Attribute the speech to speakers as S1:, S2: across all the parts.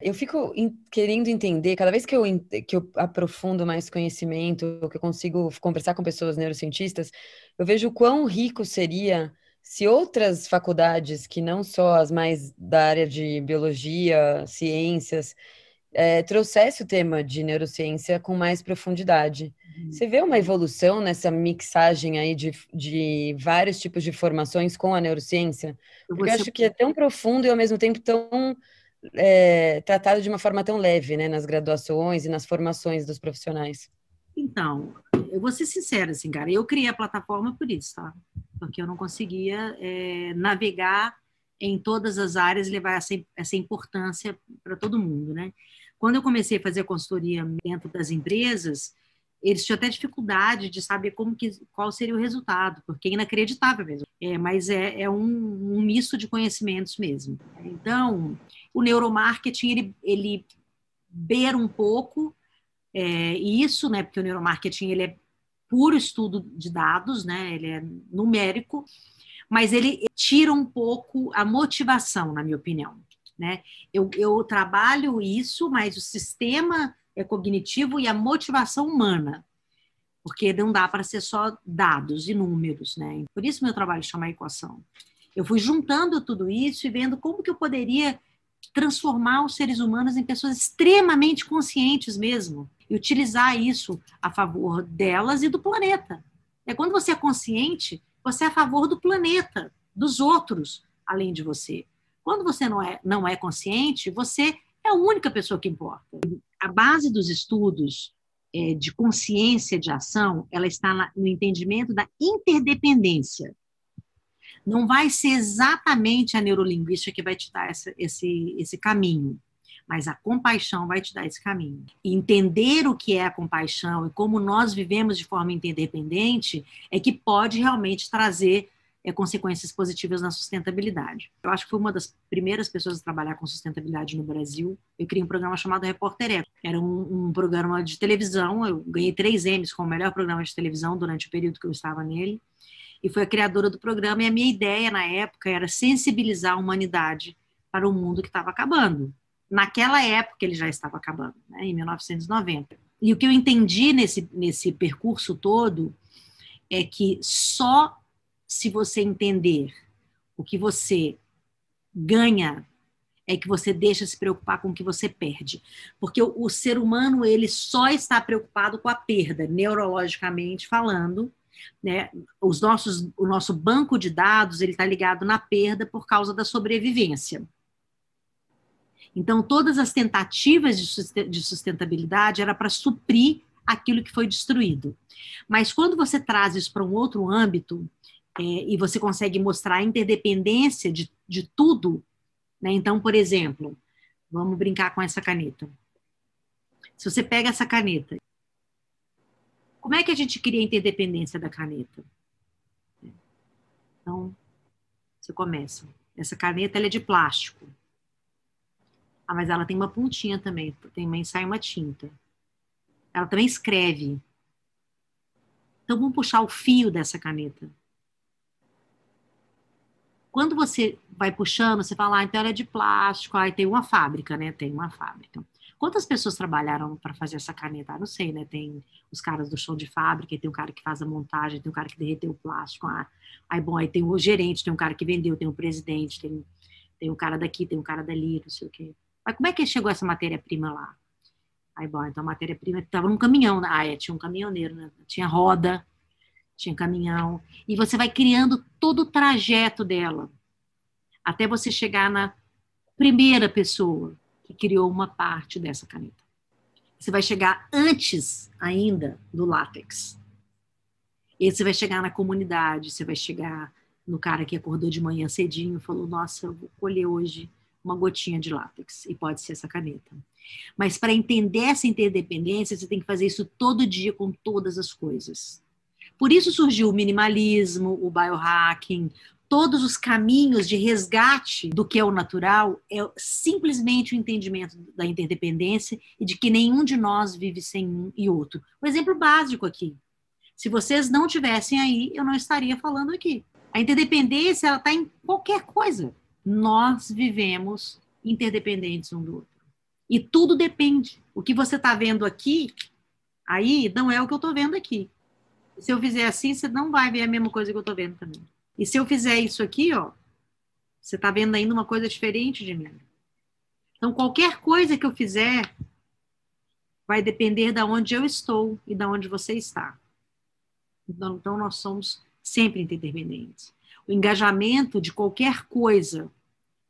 S1: Eu fico querendo entender, cada vez que eu, que eu aprofundo mais conhecimento, que eu consigo conversar com pessoas neurocientistas, eu vejo o quão rico seria se outras faculdades, que não só as mais da área de biologia, ciências, é, trouxesse o tema de neurociência com mais profundidade. Uhum. Você vê uma evolução nessa mixagem aí de, de vários tipos de formações com a neurociência? Porque eu acho que é tão profundo e ao mesmo tempo tão é, tratado de uma forma tão leve, né, nas graduações e nas formações dos profissionais?
S2: Então, eu vou ser sincera, assim, cara, eu criei a plataforma por isso, tá? Porque eu não conseguia é, navegar em todas as áreas e levar essa, essa importância para todo mundo, né? Quando eu comecei a fazer consultoria dentro das empresas, eles tinham até dificuldade de saber como que, qual seria o resultado, porque é inacreditável mesmo. É, mas é, é um, um misto de conhecimentos mesmo. Então, o neuromarketing, ele, ele beira um pouco é, isso, né? Porque o neuromarketing, ele é puro estudo de dados, né? Ele é numérico, mas ele tira um pouco a motivação, na minha opinião. Né? Eu, eu trabalho isso, mas o sistema é cognitivo e a motivação humana, porque não dá para ser só dados e números, né? Por isso meu trabalho chama equação. Eu fui juntando tudo isso e vendo como que eu poderia transformar os seres humanos em pessoas extremamente conscientes mesmo e utilizar isso a favor delas e do planeta. É quando você é consciente, você é a favor do planeta, dos outros, além de você. Quando você não é, não é consciente, você é a única pessoa que importa. A base dos estudos é, de consciência de ação, ela está no entendimento da interdependência não vai ser exatamente a neurolinguística que vai te dar essa, esse, esse caminho, mas a compaixão vai te dar esse caminho. Entender o que é a compaixão e como nós vivemos de forma interdependente é que pode realmente trazer é, consequências positivas na sustentabilidade. Eu acho que fui uma das primeiras pessoas a trabalhar com sustentabilidade no Brasil. Eu criei um programa chamado Repórter Eco. Era um, um programa de televisão, eu ganhei três M's como melhor programa de televisão durante o período que eu estava nele e foi a criadora do programa. E a minha ideia na época era sensibilizar a humanidade para o mundo que estava acabando. Naquela época ele já estava acabando, né, em 1990. E o que eu entendi nesse, nesse percurso todo é que só se você entender o que você ganha é que você deixa se preocupar com o que você perde. Porque o, o, ser humano, ele só está preocupado com a perda, neurologicamente falando, né? Os nossos, o nosso banco de dados ele está ligado na perda por causa da sobrevivência. Então, todas as tentativas de sustentabilidade era para suprir aquilo que foi destruído. Mas quando você traz isso para um outro âmbito é, e você consegue mostrar a interdependência de, de tudo, né? então, por exemplo, vamos brincar com essa caneta. Se você pega essa caneta como é que a gente queria a interdependência da caneta? Então, você começa. Essa caneta é de plástico. Ah, mas ela tem uma pontinha também, também sai uma tinta. Ela também escreve. Então vamos puxar o fio dessa caneta. Quando você vai puxando, você fala, ah, então ela é de plástico, aí tem uma fábrica, né? Tem uma fábrica. Quantas pessoas trabalharam para fazer essa caneta? Ah, não sei, né? Tem os caras do show de fábrica, tem o cara que faz a montagem, tem o cara que derreteu o plástico. Ah, aí, bom, aí tem o gerente, tem o cara que vendeu, tem o presidente, tem, tem o cara daqui, tem o cara dali, não sei o quê. Mas como é que chegou essa matéria-prima lá? Aí, bom, então a matéria-prima estava num caminhão. Né? Ah, é, tinha um caminhoneiro, né? Tinha roda, tinha caminhão. E você vai criando todo o trajeto dela, até você chegar na primeira pessoa, que criou uma parte dessa caneta. Você vai chegar antes ainda do látex. E você vai chegar na comunidade, você vai chegar no cara que acordou de manhã cedinho e falou: Nossa, eu vou colher hoje uma gotinha de látex, e pode ser essa caneta. Mas para entender essa interdependência, você tem que fazer isso todo dia com todas as coisas. Por isso surgiu o minimalismo, o biohacking, todos os caminhos de resgate do que é o natural é simplesmente o entendimento da interdependência e de que nenhum de nós vive sem um e outro. O um exemplo básico aqui. Se vocês não tivessem aí, eu não estaria falando aqui. A interdependência ela está em qualquer coisa. Nós vivemos interdependentes um do outro. E tudo depende. O que você está vendo aqui, aí, não é o que eu estou vendo aqui. Se eu fizer assim, você não vai ver a mesma coisa que eu estou vendo também. E se eu fizer isso aqui, ó, você está vendo ainda uma coisa diferente de mim. Então, qualquer coisa que eu fizer vai depender de onde eu estou e de onde você está. Então, então nós somos sempre interdependentes. O engajamento de qualquer coisa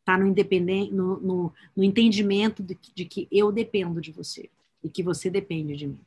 S2: está no, no, no, no, entendimento de, de que eu dependo de você e que você depende de mim.